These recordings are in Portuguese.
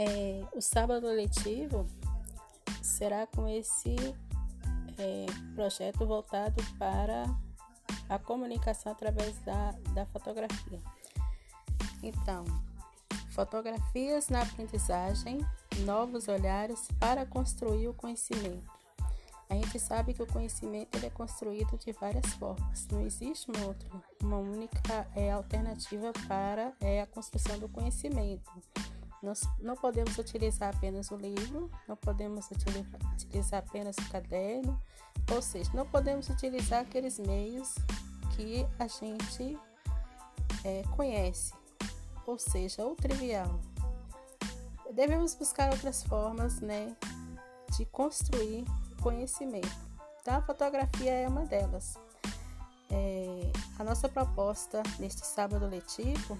É, o sábado letivo será com esse é, projeto voltado para a comunicação através da, da fotografia. Então, fotografias na aprendizagem, novos olhares para construir o conhecimento. A gente sabe que o conhecimento ele é construído de várias formas. Não existe uma outra, uma única é, alternativa para é, a construção do conhecimento. Nós não podemos utilizar apenas o livro, não podemos utilizar, apenas o caderno, ou seja, não podemos utilizar aqueles meios que a gente é, conhece, ou seja, o trivial. Devemos buscar outras formas né, de construir conhecimento. Então, a fotografia é uma delas. É, a nossa proposta neste sábado letivo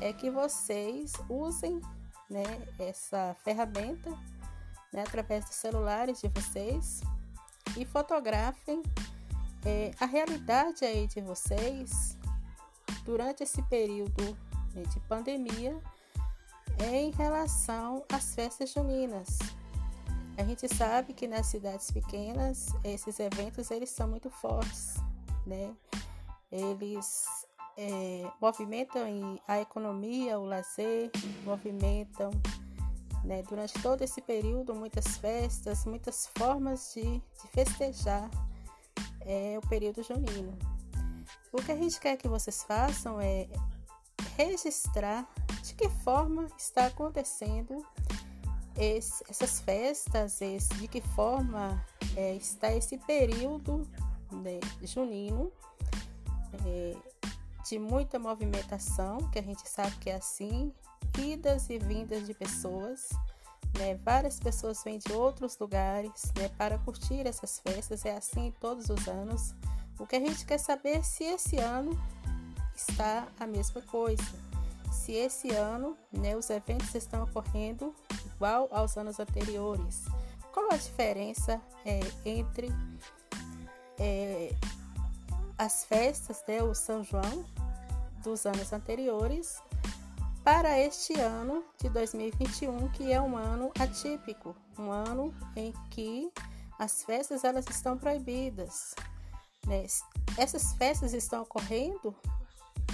é que vocês usem né, essa ferramenta né, através dos celulares de vocês e fotografem é, a realidade aí de vocês durante esse período né, de pandemia em relação às festas juninas. A gente sabe que nas cidades pequenas esses eventos eles são muito fortes, né? Eles é, movimentam a economia, o lazer, movimentam né, durante todo esse período muitas festas, muitas formas de, de festejar é, o período junino. O que a gente quer que vocês façam é registrar de que forma está acontecendo esse, essas festas, esse, de que forma é, está esse período né, junino é, de muita movimentação, que a gente sabe que é assim, idas e vindas de pessoas. Né, várias pessoas vêm de outros lugares né, para curtir essas festas, é assim todos os anos. O que a gente quer saber é se esse ano está a mesma coisa. Se esse ano né, os eventos estão ocorrendo igual aos anos anteriores. Qual a diferença é, entre é, as festas, né, o São João dos anos anteriores para este ano de 2021, que é um ano atípico, um ano em que as festas elas estão proibidas. Né? Essas festas estão ocorrendo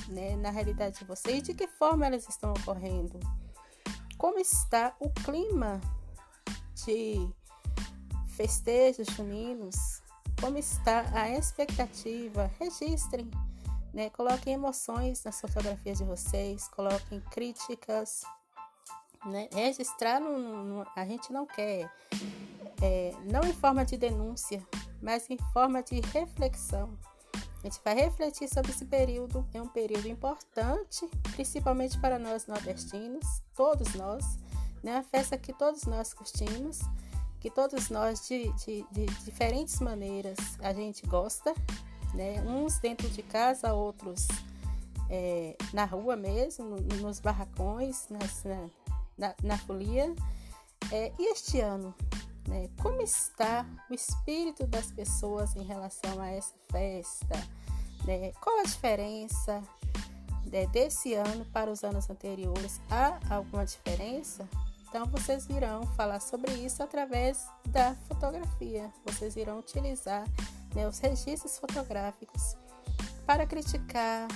né, na realidade de vocês, de que forma elas estão ocorrendo? como está o clima de festejos juninos, como está a expectativa. Registrem, né? coloquem emoções nas fotografias de vocês, coloquem críticas. Né? Registrar no, no, a gente não quer, é, não em forma de denúncia, mas em forma de reflexão. A gente vai refletir sobre esse período, é um período importante, principalmente para nós nordestinos, todos nós, né? Uma festa que todos nós curtimos, que todos nós de, de, de diferentes maneiras a gente gosta, né? Uns dentro de casa, outros é, na rua mesmo, nos barracões, nas, na, na, na folia. É, e este ano, né? Como está o espírito das pessoas em relação a essa festa? Né? Qual a diferença né, desse ano para os anos anteriores? Há alguma diferença? Então, vocês irão falar sobre isso através da fotografia. Vocês irão utilizar né, os registros fotográficos para criticar,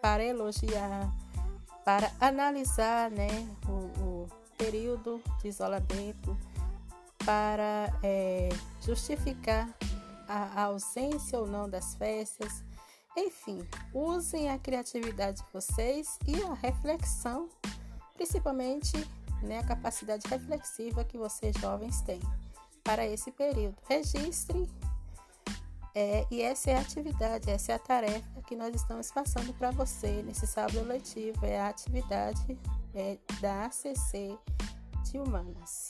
para elogiar, para analisar né, o, o período de isolamento para é, justificar a, a ausência ou não das festas. Enfim, usem a criatividade de vocês e a reflexão, principalmente né, a capacidade reflexiva que vocês jovens têm para esse período. Registrem é, e essa é a atividade, essa é a tarefa que nós estamos passando para você nesse sábado letivo. É a atividade é, da ACC de Humanas.